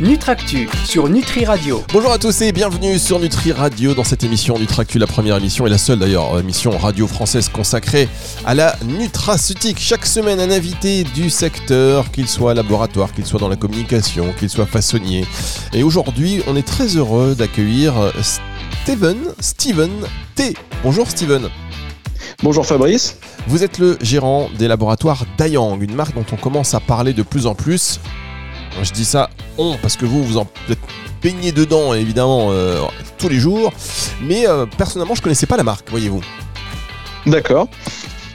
Nutractu sur Nutri Radio. Bonjour à tous et bienvenue sur Nutri Radio dans cette émission Nutractu, la première émission et la seule d'ailleurs émission radio française consacrée à la nutraceutique. Chaque semaine un invité du secteur, qu'il soit laboratoire, qu'il soit dans la communication, qu'il soit façonnier. Et aujourd'hui on est très heureux d'accueillir Steven, Steven T. Bonjour Steven. Bonjour Fabrice. Vous êtes le gérant des laboratoires Dayang, une marque dont on commence à parler de plus en plus. Je dis ça on parce que vous vous en êtes baigné dedans évidemment euh, tous les jours, mais euh, personnellement je connaissais pas la marque, voyez-vous. D'accord.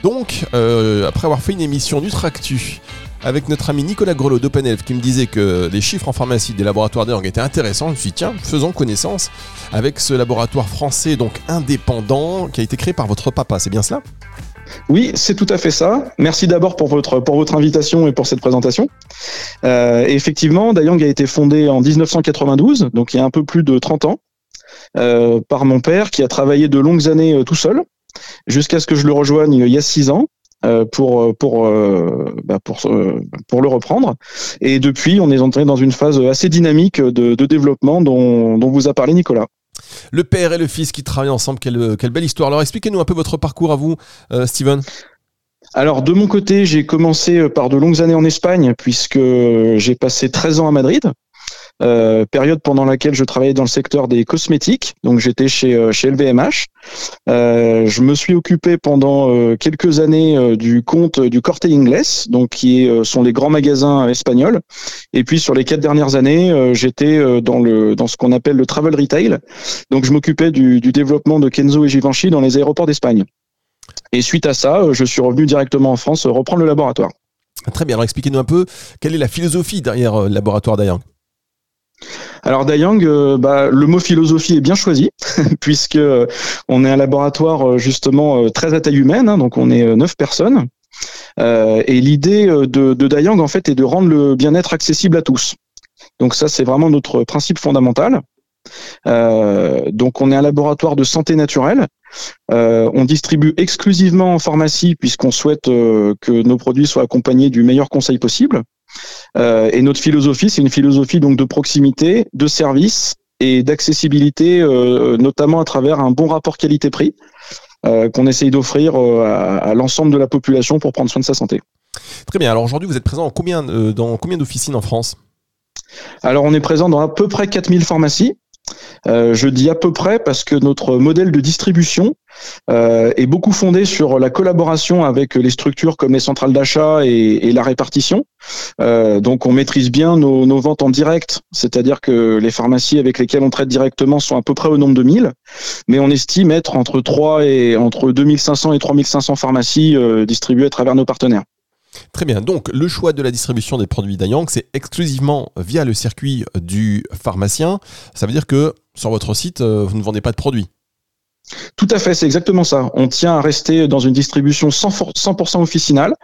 Donc euh, après avoir fait une émission Nutractu avec notre ami Nicolas Grelot d'OpenElf qui me disait que les chiffres en pharmacie des laboratoires d'Org étaient intéressants, je me suis dit tiens, faisons connaissance avec ce laboratoire français donc indépendant qui a été créé par votre papa, c'est bien cela? Oui, c'est tout à fait ça. Merci d'abord pour votre, pour votre invitation et pour cette présentation. Euh, effectivement, Dayang a été fondé en 1992, donc il y a un peu plus de 30 ans, euh, par mon père qui a travaillé de longues années euh, tout seul, jusqu'à ce que je le rejoigne il y a 6 ans. pour pour bah, pour le reprendre et depuis on est entré dans une phase assez dynamique de, développement dont vous a parlé Nicolas. Le père et le fils qui travaillent ensemble, quelle, belle histoire. Alors expliquez-nous un peu votre parcours à vous, euh, Steven. Alors de mon côté, j'ai commencé euh, par de longues années en Espagne puisque j'ai passé 13 ans à Madrid. Euh, période pendant laquelle je travaillais dans le secteur des cosmétiques. Donc j'étais chez euh, chez LVMH. Euh, je me suis occupé pendant quelques années du compte du Corte Inglés, donc qui sont les grands magasins espagnols. Et puis sur les quatre dernières années, j'étais dans dans ce qu'on appelle le travel retail. Donc je m'occupais du, du développement de Kenzo et Givenchy dans les aéroports d'Espagne. Et suite à ça, je suis revenu directement en France reprendre le laboratoire. Très bien. Alors expliquez-nous un peu quelle est la philosophie derrière le laboratoire d'ailleurs? Alors Dayang, euh, bah, le mot philosophie est bien choisi puisque euh, on est un laboratoire euh, justement très à taille humaine, hein, donc on est neuf personnes. et l'idée de, de Dayang en fait est de rendre le bien-être accessible à tous. Donc ça c'est vraiment notre principe fondamental. donc on est un laboratoire de santé naturelle. on distribue exclusivement en pharmacie puisqu'on souhaite que nos produits soient accompagnés du meilleur conseil possible. Euh, et notre philosophie, c'est une philosophie donc de proximité, de service et d'accessibilité, euh, notamment à travers un bon rapport qualité-prix euh, qu'on essaye d'offrir à, l'ensemble de la population pour prendre soin de sa santé. Très bien. Alors aujourd'hui, vous êtes présent en combien, dans combien d'officines en France? Alors on est présent dans à peu près 4000 pharmacies. Euh, je dis à peu près parce que notre modèle de distribution euh, est beaucoup fondé sur la collaboration avec les structures comme les centrales d'achat et, la répartition. Euh, donc on maîtrise bien nos, ventes en direct, c'est-à-dire que les pharmacies avec lesquelles on traite directement sont à peu près au nombre de 1000, mais on estime être entre 3 et entre 2500 et 3500 pharmacies distribuées à travers nos partenaires. Très bien. Donc, le choix de la distribution des produits Dayang, c'est exclusivement via le circuit du pharmacien. Ça veut dire que sur votre site, euh, vous ne vendez pas de produits. Tout à fait, c'est exactement ça. On tient à rester dans une distribution 100%, officinale.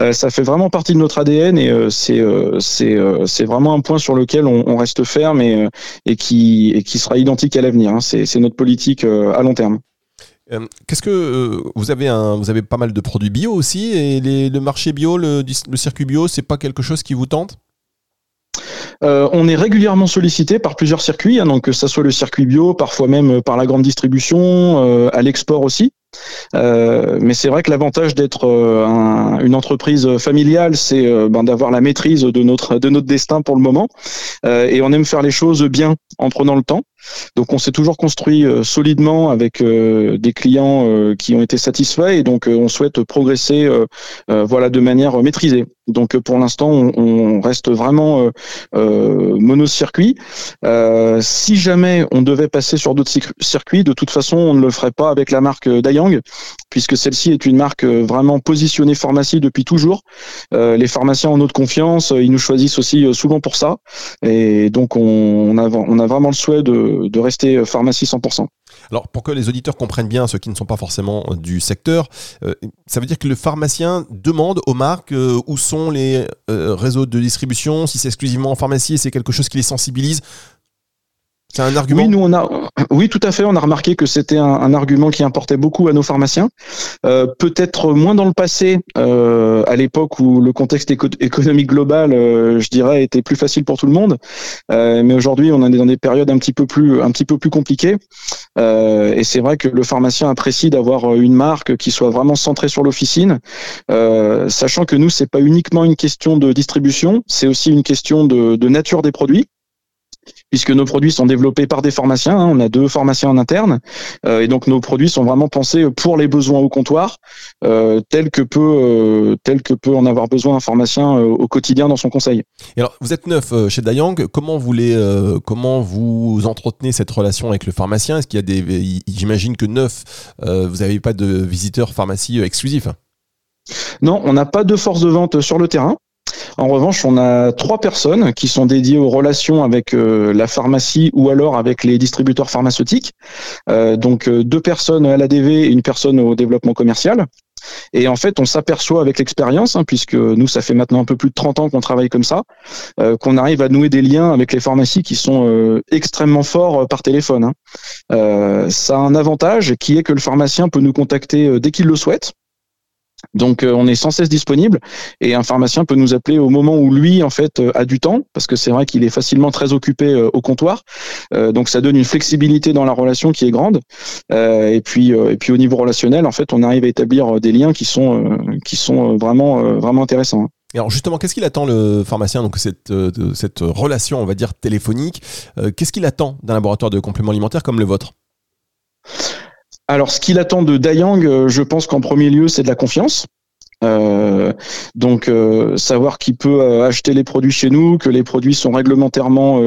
Euh, ça fait vraiment partie de notre ADN et euh, c'est vraiment un point sur lequel on, reste ferme et, qui sera identique à l'avenir. Hein. C'est notre politique à long terme. Euh, qu'est-ce que euh, vous avez un, vous avez pas mal de produits bio aussi et le marché bio, le, circuit bio, c'est pas quelque chose qui vous tente? Euh, on est régulièrement sollicité par plusieurs circuits, hein, donc que ce soit le circuit bio, parfois même par la grande distribution, à l'export aussi. mais c'est vrai que l'avantage d'être une entreprise familiale, c'est ben, d'avoir la maîtrise de notre de notre destin pour le moment, et on aime faire les choses bien en prenant le temps. Donc on s'est toujours construit euh, solidement avec euh, des clients euh, qui ont été satisfaits et donc on souhaite progresser voilà de manière maîtrisée. Donc pour l'instant on, reste vraiment monocircuit. si jamais on devait passer sur d'autres circuits, de toute façon on ne le ferait pas avec la marque Dayang puisque celle-ci est une marque vraiment positionnée pharmacie depuis toujours. les pharmaciens ont notre confiance, ils nous choisissent aussi souvent pour ça et donc on a vraiment le souhait de de, rester pharmacie 100%. Alors pour que les auditeurs comprennent bien, ceux qui ne sont pas forcément du secteur, euh, ça veut dire que le pharmacien demande aux marques euh, où sont les euh, réseaux de distribution, si c'est exclusivement en pharmacie, c'est quelque chose qui les sensibilise. Oui, nous on a, oui, tout à fait. On a remarqué que c'était un, argument qui importait beaucoup à nos pharmaciens. Euh, peut-être moins dans le passé, euh, à l'époque où le contexte économique global, euh, je dirais, était plus facile pour tout le monde. mais aujourd'hui, on est dans des périodes un petit peu plus, un petit peu plus compliquées. et c'est vrai que le pharmacien apprécie d'avoir une marque qui soit vraiment centrée sur l'officine, sachant que nous, c'est pas uniquement une question de distribution, c'est aussi une question de nature des produits puisque nos produits sont développés par des pharmaciens. Hein. on a deux pharmaciens en interne, euh, et donc nos produits sont vraiment pensés pour les besoins au comptoir, euh, tel que peut euh, tel que peut en avoir besoin un pharmacien au quotidien dans son conseil. Et alors, vous êtes neuf chez Dayang. Comment vous comment vous entretenez cette relation avec le pharmacien? Est-ce qu'il y a des, j'imagine que neuf, vous n'avez pas de visiteurs pharmacie exclusifs? Non, on n'a pas de force de vente sur le terrain. En revanche, on a trois personnes qui sont dédiées aux relations avec euh, la pharmacie ou alors avec les distributeurs pharmaceutiques. Euh, donc euh, deux personnes à l'ADV et une personne au développement commercial. Et en fait, on s'aperçoit avec l'expérience, hein, puisque nous, ça fait maintenant un peu plus de 30 ans qu'on travaille comme ça, qu'on arrive à nouer des liens avec les pharmacies qui sont extrêmement forts par téléphone. Hein. ça a un avantage qui est que le pharmacien peut nous contacter dès qu'il le souhaite. Donc euh, on est sans cesse disponible et un pharmacien peut nous appeler au moment où lui en fait euh, a du temps parce que c'est vrai qu'il est facilement très occupé euh, au comptoir. donc ça donne une flexibilité dans la relation qui est grande. et puis et puis au niveau relationnel en fait on arrive à établir des liens qui sont qui sont vraiment vraiment intéressants. alors justement, qu'est-ce qu'il attend le pharmacien donc cette cette relation on va dire téléphonique Qu'est-ce qu'il attend d'un laboratoire de compléments alimentaires comme le vôtre? Alors, ce qu'il attend de Dayang, euh, je pense qu'en premier lieu, c'est de la confiance. Euh, donc euh, savoir qui peut acheter les produits chez nous, que les produits sont réglementairement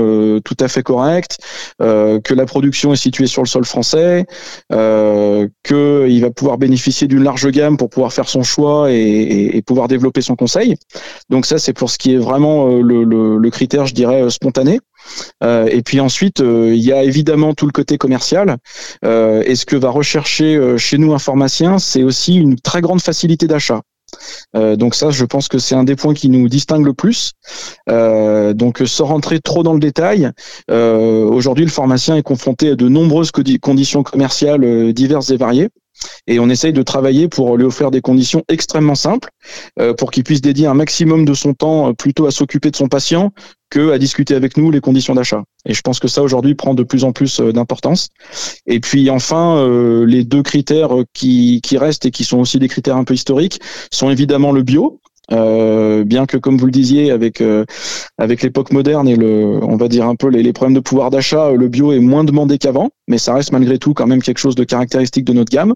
tout à fait corrects, que la production est située sur le sol français, qu'il va pouvoir bénéficier d'une large gamme pour pouvoir faire son choix et, pouvoir développer son conseil. Donc ça c'est pour ce qui est vraiment le critère, je dirais, spontané. Euh, et puis ensuite, euh, il y a évidemment tout le côté commercial. Euh, et ce que va rechercher chez nous un pharmacien, c'est aussi une très grande facilité d'achat. donc ça, je pense que c'est un des points qui nous distingue le plus. donc sans rentrer trop dans le détail, aujourd'hui le pharmacien est confronté à de nombreuses conditions commerciales diverses et variées. Et on essaye de travailler pour lui offrir des conditions extrêmement simples, pour qu'il puisse dédier un maximum de son temps plutôt à s'occuper de son patient que à discuter avec nous les conditions d'achat. Et je pense que ça aujourd'hui prend de plus en plus euh, d'importance. Et puis enfin, les deux critères qui, qui restent et qui sont aussi des critères un peu historiques sont évidemment le bio, euh, bien que, comme vous le disiez, avec euh, avec l'époque moderne et le, on va dire un peu les, problèmes de pouvoir d'achat, le bio est moins demandé qu'avant, mais ça reste malgré tout quand même quelque chose de caractéristique de notre gamme.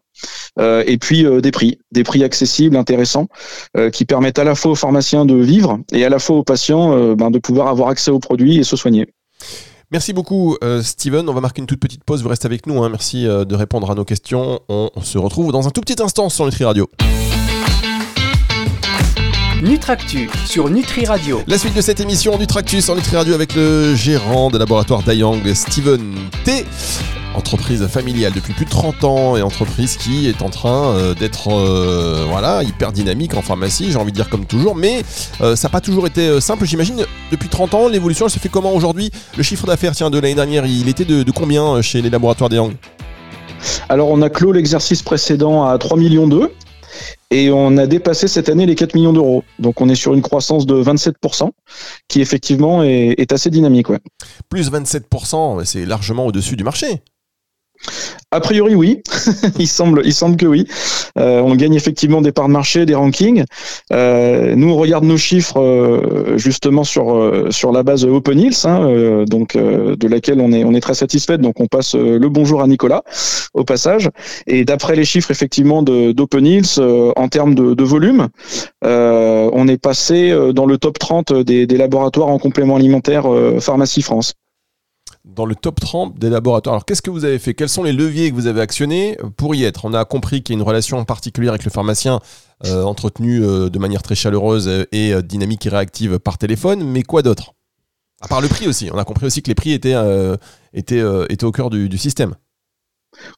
Euh, et puis des prix, des prix accessibles, intéressants, qui permettent à la fois aux pharmaciens de vivre et à la fois aux patients ben, de pouvoir avoir accès aux produits et se soigner. Merci beaucoup, Steven. On va marquer une toute petite pause. Vous restez avec nous. Hein. Merci de répondre à nos questions. On, se retrouve dans un tout petit instant sur Nutri Radio. Nutractu sur Nutri Radio. La suite de cette émission Nutractu sur Nutri Radio avec le gérant de laboratoire Dayang, Steven T entreprise familiale depuis plus de 30 ans et entreprise qui est en train euh, d'être euh, voilà hyper dynamique en pharmacie, j'ai envie de dire comme toujours, mais euh, ça n'a pas toujours été simple. J'imagine depuis 30 ans, l'évolution elle se fait comment aujourd'hui? Le chiffre d'affaires tiens de l'année dernière, il était de, de combien chez les laboratoires Dayang? Alors on a clos l'exercice précédent à 3 millions d'euros et on a dépassé cette année les 4 millions d'euros. Donc on est sur une croissance de 27%, qui effectivement est, assez dynamique. Plus 27%, c'est largement au-dessus du marché. A priori, oui. il semble, il semble que oui. Euh, on gagne effectivement des parts de marché, des rankings. Euh, nous, on regarde nos chiffres euh, justement sur sur la base Open Hills, hein, donc de laquelle on est on est très satisfait. Donc, on passe le bonjour à Nicolas au passage. Et d'après les chiffres effectivement d'Open Hills, en termes de, volume, on est passé dans le top 30 des, des laboratoires en complément alimentaire pharmacie France dans le top 30 des laboratoires. Alors qu'est-ce que vous avez fait? Quels sont les leviers que vous avez actionnés pour y être? On a compris qu'il y a une relation particulière avec le pharmacien euh, entretenue euh, de manière très chaleureuse et euh, dynamique et réactive par téléphone, mais quoi d'autre? À part le prix aussi. On a compris aussi que les prix étaient, étaient, étaient au cœur du, système.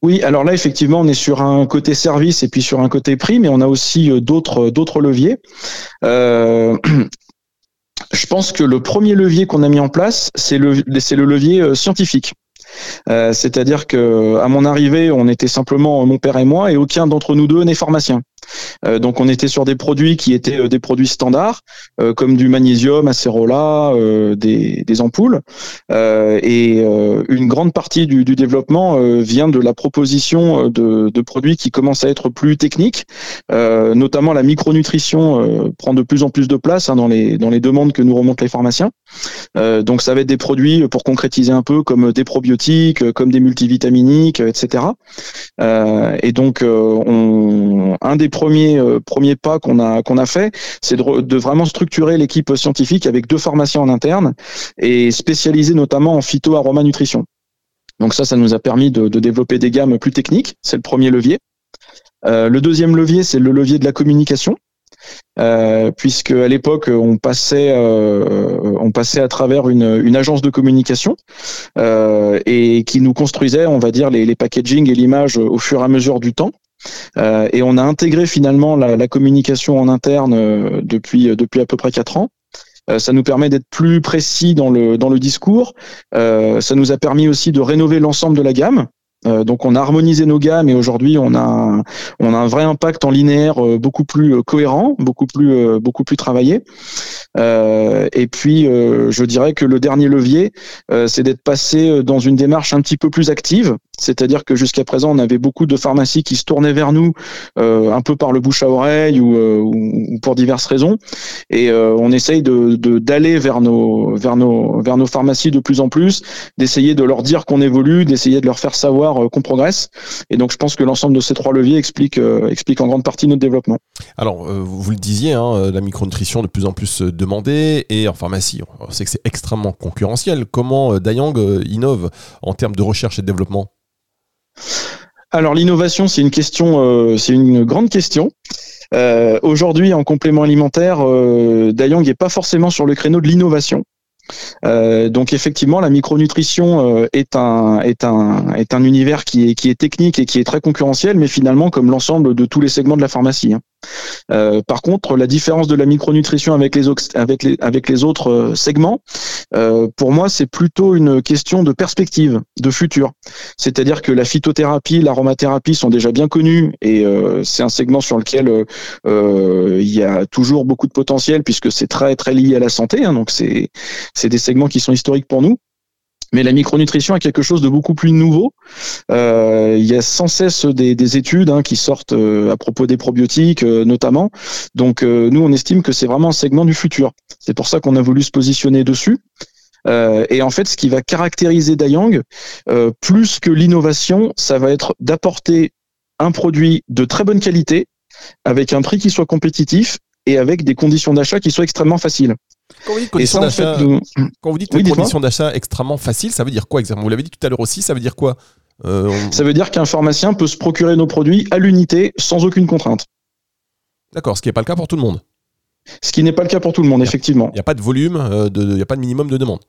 Oui, alors là effectivement, on est sur un côté service et puis sur un côté prix, mais on a aussi d'autres d'autres leviers. je pense que le premier levier qu'on a mis en place, c'est le, c'est le levier euh, scientifique. C'est-à-dire que à mon arrivée, on était simplement mon père et moi, et aucun d'entre nous deux n'est pharmacien. Euh, donc on était sur des produits qui étaient euh, des produits standards, euh, comme du magnésium, acérola, des, ampoules. et une grande partie du, du développement vient de la proposition de, produits qui commencent à être plus techniques, notamment la micronutrition prend de plus en plus de place hein, dans, les, demandes que nous remontent les pharmaciens. donc ça va être des produits, pour concrétiser un peu, comme des probiotiques, comme des multivitaminiques, etc. et donc on, un des premier euh, premier pas qu'on a fait, c'est de, vraiment structurer l'équipe scientifique avec deux pharmaciens en interne et spécialisés notamment en phyto-aroma nutrition. Donc ça, ça nous a permis de, développer des gammes plus techniques. C'est le premier levier. Euh, le deuxième levier, c'est le levier de la communication. Euh, puisque à l'époque on passait passait à travers une, agence de communication et qui nous construisait on va dire les, les packaging et l'image au fur et à mesure du temps euh, et on a intégré finalement la, communication en interne euh, depuis, euh, depuis à peu près quatre ans. ça nous permet d'être plus précis dans le, dans le discours. ça nous a permis aussi de rénover l'ensemble de la gamme. donc on a harmonisé nos gammes et aujourd'hui on a on a un vrai impact en linéaire beaucoup plus cohérent, beaucoup plus beaucoup plus travaillé. et puis je dirais que le dernier levier, c'est d'être passé dans une démarche un petit peu plus active. C'est-à-dire que jusqu'à présent, on avait beaucoup de pharmacies qui se tournaient vers nous, euh, un peu par le bouche à oreille ou, euh, pour diverses raisons. Et euh, on essaye d'aller vers nos pharmacies de plus en plus, d'essayer de leur dire qu'on évolue, d'essayer de leur faire savoir qu'on progresse. Et donc, je pense que l'ensemble de ces trois leviers explique explique en grande partie notre développement. Alors, vous le disiez, hein, la micronutrition de plus en plus demandée et en pharmacie, on sait que c'est extrêmement concurrentiel. Comment Dayang innove en termes de recherche et de développement? Alors l'innovation, c'est une question, euh, c'est une grande question. Euh, aujourd'hui, en complément alimentaire, euh, Dayang n'est pas forcément sur le créneau de l'innovation. Euh, donc effectivement, la micronutrition est un est un est un univers qui est qui est technique et qui est très concurrentiel, mais finalement comme l'ensemble de tous les segments de la pharmacie. Hein. Euh, par contre, la différence de la micronutrition avec les, autres euh, segments, euh, pour moi, c'est plutôt une question de perspective, de futur. C'est-à-dire que la phytothérapie, l'aromathérapie sont déjà bien connus et c'est un segment sur lequel il y a toujours beaucoup de potentiel puisque c'est très très lié à la santé. Hein, donc c'est c'est des segments qui sont historiques pour nous. Mais la micronutrition est quelque chose de beaucoup plus nouveau. Euh, il y a sans cesse des, études hein, qui sortent euh, à propos des probiotiques, euh, notamment. Donc nous, on estime que c'est vraiment un segment du futur. C'est pour ça qu'on a voulu se positionner dessus. et en fait, ce qui va caractériser Dayang, plus que l'innovation, ça va être d'apporter un produit de très bonne qualité, avec un prix qui soit compétitif et avec des conditions d'achat qui soient extrêmement faciles. Quand vous dites conditions d'achat, extrêmement faciles, ça veut dire quoi exactement? Vous l'avez dit tout à l'heure aussi, ça veut dire quoi? Euh, Ça veut dire qu'un pharmacien peut se procurer nos produits à l'unité sans aucune contrainte. D'accord, ce qui n'est pas le cas pour tout le monde. Ce qui n'est pas le cas pour tout le monde, effectivement. Il n'y a pas de volume, euh, il n'y a pas de minimum de demande.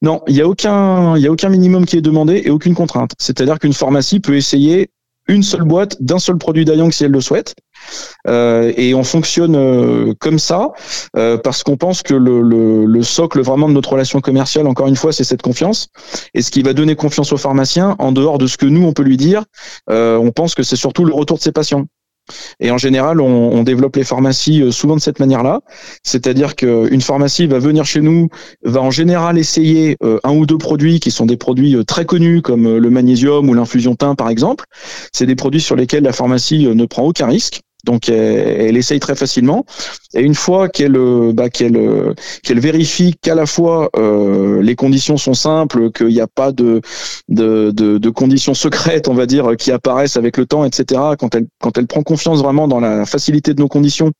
Non, il n'y a, aucun, a aucun minimum qui est demandé et aucune contrainte. C'est-à-dire qu'une pharmacie peut essayer une seule boîte d'un seul produit d'Ayang si elle le souhaite. Euh, et on fonctionne euh, comme ça euh, parce qu'on pense que le, le, le, socle vraiment de notre relation commerciale, encore une fois, c'est cette confiance. Et ce qui va donner confiance aux pharmaciens, en dehors de ce que nous on peut lui dire, on pense que c'est surtout le retour de ses patients. Et en général, on, développe les pharmacies souvent de cette manière-là, c'est-à-dire qu'une pharmacie va venir chez nous, va en général essayer un ou deux produits qui sont des produits très connus comme le magnésium ou l'infusion thym par exemple. C'est des produits sur lesquels la pharmacie ne prend aucun risque. Donc elle, essaye très facilement. Et une fois qu'elle euh, bah, qu'elle euh, qu'elle vérifie qu'à la fois euh, les conditions sont simples, qu'il n'y a pas de, de, de, conditions secrètes, on va dire, qui apparaissent avec le temps, etc. Quand elle quand elle prend confiance vraiment dans la facilité de nos conditions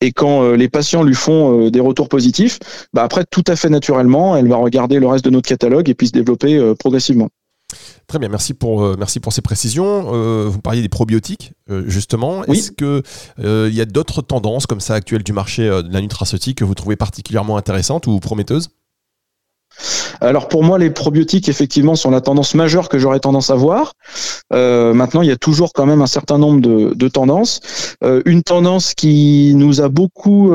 et quand les patients lui font des retours positifs, bah après tout à fait naturellement, elle va regarder le reste de notre catalogue et puis se développer progressivement. Très bien, merci pour, euh, merci pour ces précisions. Euh, vous parliez des probiotiques, euh, justement. Est-ce qu'il il y a d'autres tendances comme ça actuelles du marché de la nutraceutique que vous trouvez particulièrement intéressantes ou prometteuses? Alors pour moi, les probiotiques effectivement sont la tendance majeure que j'aurais tendance à voir. maintenant, il y a toujours quand même un certain nombre de, tendances. une tendance qui nous a beaucoup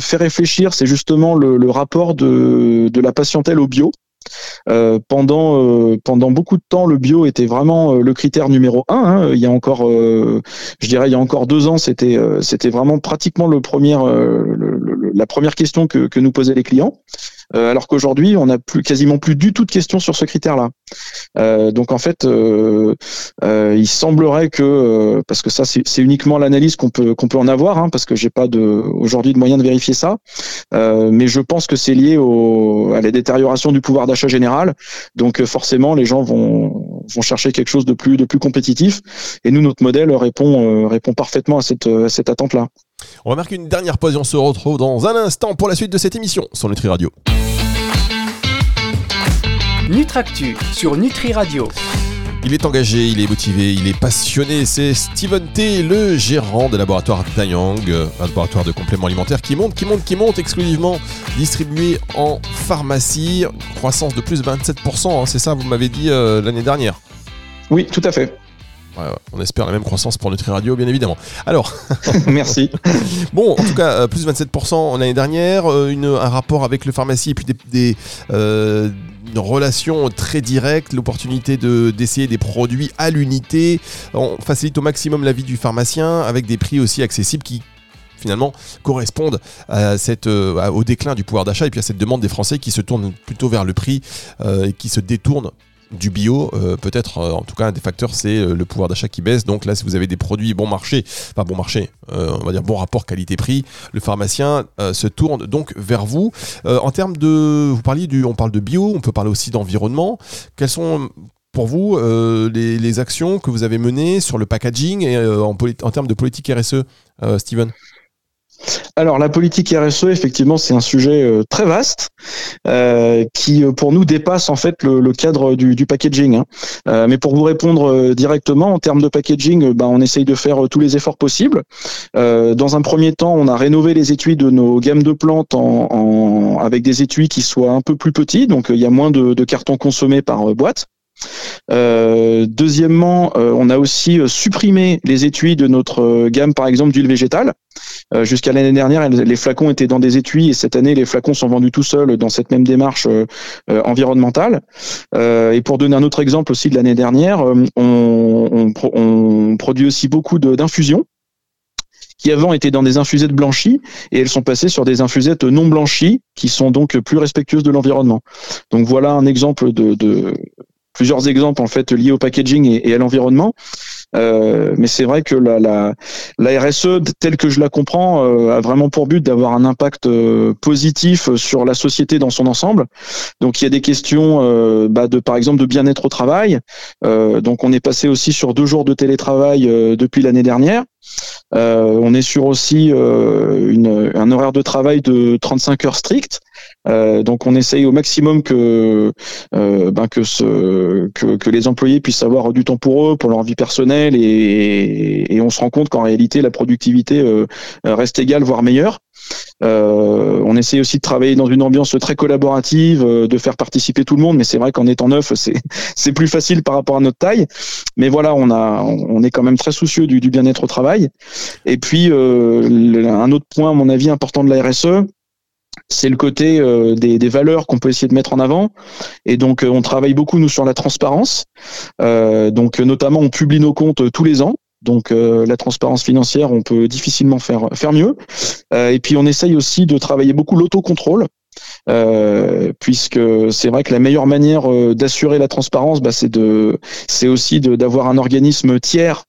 fait réfléchir, c'est justement le, rapport de, de, la patientèle au bio. Pendant pendant beaucoup de temps, le bio était vraiment le critère numéro un. Hein. Il y a encore, je dirais, il y a encore deux ans, c'était c'était vraiment pratiquement le premier, la première question que, que nous posaient les clients. Euh, alors qu'aujourd'hui, on n'a plus quasiment plus du tout de questions sur ce critère-là. Euh, donc en fait, euh, il semblerait que, parce que ça c'est uniquement l'analyse qu'on peut qu'on peut en avoir, hein, parce que j'ai pas aujourd'hui de moyen de vérifier ça, mais je pense que c'est lié à la détérioration du pouvoir d'achat général. Donc forcément, les gens vont vont chercher quelque chose de plus de plus compétitif. Et nous, notre modèle répond répond parfaitement à cette à cette attente-là. On va marquer une dernière pause et on se retrouve dans un instant pour la suite de cette émission sur Nutri Radio. Nutractu sur Nutri Radio. Il est engagé, il est motivé, il est passionné. C'est Steven T, le gérant des laboratoires Dayang, un laboratoire de compléments alimentaires qui monte, qui monte, qui monte, exclusivement distribué en pharmacie. Croissance de plus de 27%, hein, c'est ça, vous m'avez dit euh, l'année dernière. Oui, tout à fait on espère la même croissance pour Nutri Radio, bien évidemment. Alors, merci. bon, en tout cas, euh, plus 27% l'année dernière, euh, une, un rapport avec le pharmacie et puis des, euh, une relation très directe, l'opportunité de, d'essayer des produits à l'unité. On facilite au maximum la vie du pharmacien avec des prix aussi accessibles qui finalement correspondent à cette, au déclin du pouvoir d'achat et puis à cette demande des Français qui se tournent plutôt vers le prix et qui se détournent du bio, euh, peut-être, euh, en tout cas, un des facteurs, c'est euh, le pouvoir d'achat qui baisse. Donc là, si vous avez des produits bon marché, pas bon marché, on va dire bon rapport qualité-prix, le pharmacien se tourne donc vers vous. en termes de, vous parliez du, on parle de bio, on peut parler aussi d'environnement. Quelles sont pour vous les, actions que vous avez menées sur le packaging et en, en, termes de politique RSE, Steven? Alors la politique RSE, effectivement, c'est un sujet euh, très vaste euh, qui, euh, pour nous, dépasse en fait le, cadre du, packaging. Hein. mais pour vous répondre directement, en termes de packaging, ben, on essaye de faire tous les efforts possibles. dans un premier temps, on a rénové les étuis de nos gammes de plantes avec des étuis qui soient un peu plus petits, donc il y a moins de, de cartons consommés par boîte. Euh, deuxièmement, euh, on a aussi euh, supprimé les étuis de notre gamme, par exemple, d'huile végétale. Jusqu'à l'année dernière, les flacons étaient dans des étuis et cette année, les flacons sont vendus tout seuls dans cette même démarche environnementale. et pour donner un autre exemple aussi de l'année dernière, on, produit aussi beaucoup d'infusions qui avant étaient dans des infusettes blanchies et elles sont passées sur des infusettes non blanchies qui sont donc plus respectueuses de l'environnement. Donc voilà un exemple de, plusieurs exemples en fait liés au packaging et, à l'environnement. Euh, mais c'est vrai que la, la, la, RSE, telle que je la comprends, euh, a vraiment pour but d'avoir un impact euh, positif sur la société dans son ensemble. Donc il y a des questions euh, bah, de, par exemple, de bien-être au travail. donc on est passé aussi sur deux jours de télétravail depuis l'année dernière. on est sur aussi une, un horaire de travail de 35 heures strictes. Donc on essaye au maximum que, ben, que, ce, que, que les employés puissent avoir du temps pour eux, pour leur vie personnelle et, on se rend compte qu'en réalité la productivité euh, reste égale voire meilleure. Euh, on essaie aussi de travailler dans une ambiance très collaborative, euh, de faire participer tout le monde, mais c'est vrai qu'en étant neuf, c'est plus facile par rapport à notre taille. Mais voilà, on a on est quand même très soucieux du, bien-être au travail. Et puis un autre point, à mon avis, important de la RSE, c'est le côté euh, des, valeurs qu'on peut essayer de mettre en avant. Et donc, euh, on travaille beaucoup, nous, sur la transparence. Euh, donc, notamment, on publie nos comptes tous les ans. Donc, la transparence financière, on peut difficilement faire, faire mieux. et puis, on essaye aussi de travailler beaucoup l'autocontrôle. puisque c'est vrai que la meilleure manière d'assurer la transparence, bah, c'est de, c'est aussi d'avoir un organisme tiers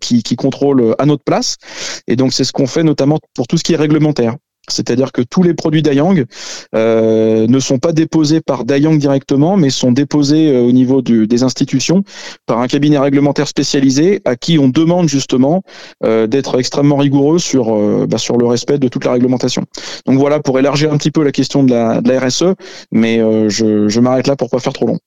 qui, qui contrôle à notre place. Et donc c'est ce qu'on fait notamment pour tout ce qui est réglementaire. C'est-à-dire que tous les produits Dayang euh, ne sont pas déposés par Dayang directement, mais sont déposés euh, au niveau des institutions par un cabinet réglementaire spécialisé à qui on demande justement euh, d'être extrêmement rigoureux sur, bah, sur le respect de toute la réglementation. Donc voilà, pour élargir un petit peu la question de la, RSE, mais je, je m'arrête là pour pas faire trop long.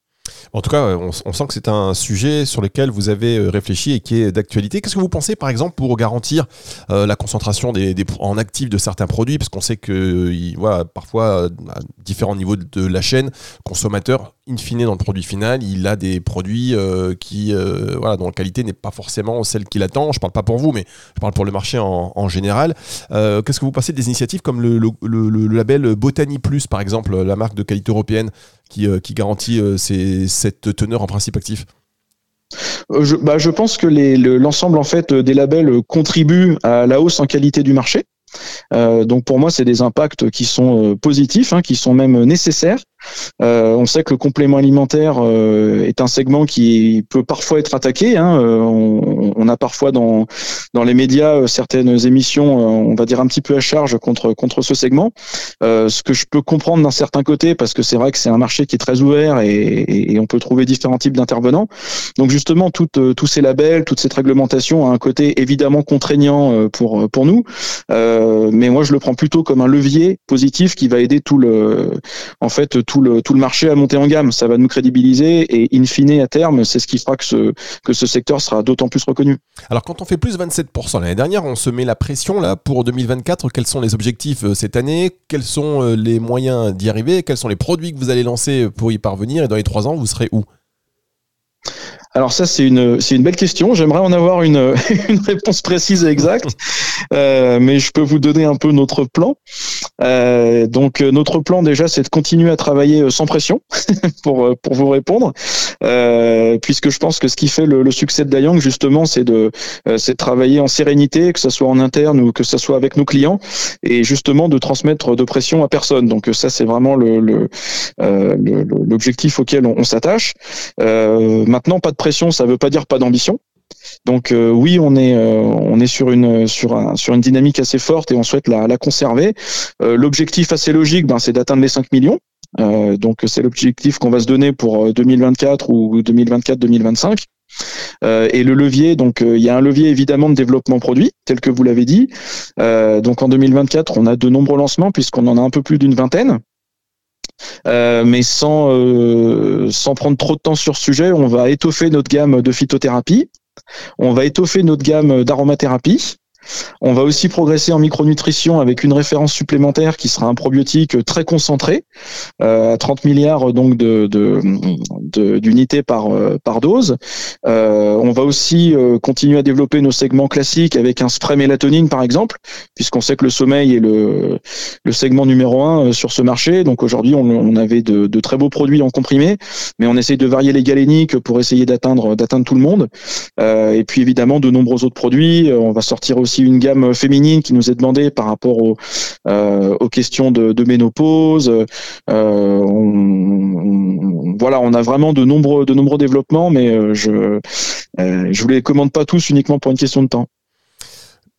En tout cas, on, sent que c'est un sujet sur lequel vous avez euh, réfléchi et qui est d'actualité. Qu'est-ce que vous pensez, par exemple, pour garantir euh, la concentration des, en actifs de certains produits? Parce qu'on sait que parfois, à différents niveaux de la chaîne, consommateur, in fine, dans le produit final, il a des produits euh, qui, voilà, dont la qualité n'est pas forcément celle qu'il attend. Je ne parle pas pour vous, mais je parle pour le marché en, général. Qu'est-ce que vous pensez des initiatives comme le label Botany Plus, par exemple, la marque de qualité européenne? Qui, qui garantit cette teneur en principe actif je, bah, je pense que l'ensemble en fait des labels contribue à la hausse en qualité du marché. Euh, donc pour moi, c'est des impacts qui sont positifs, hein, qui sont même nécessaires. Euh, on sait que le complément alimentaire euh, est un segment qui peut parfois être attaqué. Hein. Euh, on, on, a parfois dans dans les médias euh, certaines émissions, on va dire un petit peu à charge contre contre ce segment. ce que je peux comprendre d'un certain côté, parce que c'est vrai que c'est un marché qui est très ouvert et, et, on peut trouver différents types d'intervenants. Donc justement, toutes, tous ces labels, toute cette réglementation a un côté évidemment contraignant pour pour nous. mais moi, je le prends plutôt comme un levier positif qui va aider tout le en fait tout le, tout le marché à monter en gamme. Ça va nous crédibiliser et in fine, à terme, c'est ce qui fera que ce, que ce secteur sera d'autant plus reconnu. Alors quand on fait plus 27% l'année dernière, on se met la pression là pour 2024. Quels sont les objectifs euh, cette année? Quels sont euh, les moyens d'y arriver? Quels sont les produits que vous allez lancer pour y parvenir? Et dans les trois ans, vous serez où? Alors ça, c'est une, c'est une belle question. J'aimerais en avoir une, une réponse précise et exacte, euh, mais je peux vous donner un peu notre plan. Euh, donc euh, notre plan déjà, c'est de continuer à travailler euh, sans pression pour euh, pour vous répondre, euh, puisque je pense que ce qui fait le, le succès de Dayang justement, c'est de c'est de travailler en sérénité, que ce soit en interne ou que ce soit avec nos clients, et justement de transmettre de pression à personne. Donc ça, c'est vraiment le, l'objectif auquel on, on s'attache. maintenant, pas de pression, ça veut pas dire pas d'ambition. Donc euh, oui, on est euh, on est sur une sur un, sur une dynamique assez forte et on souhaite la, la conserver. Euh, l'objectif assez logique, ben, c'est d'atteindre les 5 millions. donc c'est l'objectif qu'on va se donner pour 2024 ou 2024-2025. et le levier, donc il y a un levier évidemment de développement produit, tel que vous l'avez dit. donc en 2024, on a de nombreux lancements puisqu'on en a un peu plus d'une vingtaine. Euh, mais sans, euh, sans prendre trop de temps sur ce sujet, on va étoffer notre gamme de phytothérapie, on va étoffer notre gamme d'aromathérapie, on va aussi progresser en micronutrition avec une référence supplémentaire qui sera un probiotique très concentré, euh, à 30 milliards donc de, d'unités par, euh, par dose. Euh, on va aussi continuer à développer nos segments classiques avec un spray mélatonine par exemple, puisqu'on sait que le sommeil est le, le segment numéro un sur ce marché. Donc aujourd'hui, on, avait de, très beaux produits en comprimé, mais on essaye de varier les galéniques pour essayer d'atteindre d'atteindre tout le monde. et puis évidemment de nombreux autres produits. On va sortir aussi une gamme féminine qui nous est demandée par rapport aux, euh, aux questions de, ménopause. Euh, on, voilà, on a vraiment de nombreux, de nombreux développements, mais euh, je je vous les commande pas tous uniquement pour une question de temps.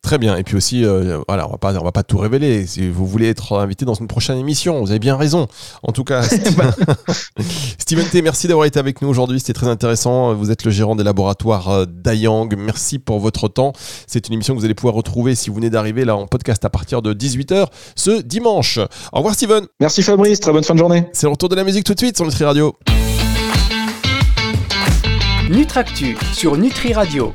Très bien. Et puis aussi, euh, voilà, on va pas, on va pas tout révéler. Si vous voulez être invité dans une prochaine émission, vous avez bien raison. En tout cas, Steven T, merci d'avoir été avec nous aujourd'hui. C'était très intéressant. Vous êtes le gérant des laboratoires euh, Dayang. Merci pour votre temps. C'est une émission que vous allez pouvoir retrouver si vous venez d'arriver là en podcast à partir de 18h ce dimanche. Au revoir, Steven. Merci, Fabrice. Très bonne fin de journée. C'est le retour de la musique tout de suite sur Nutri Radio. Nutractu sur Nutri Radio.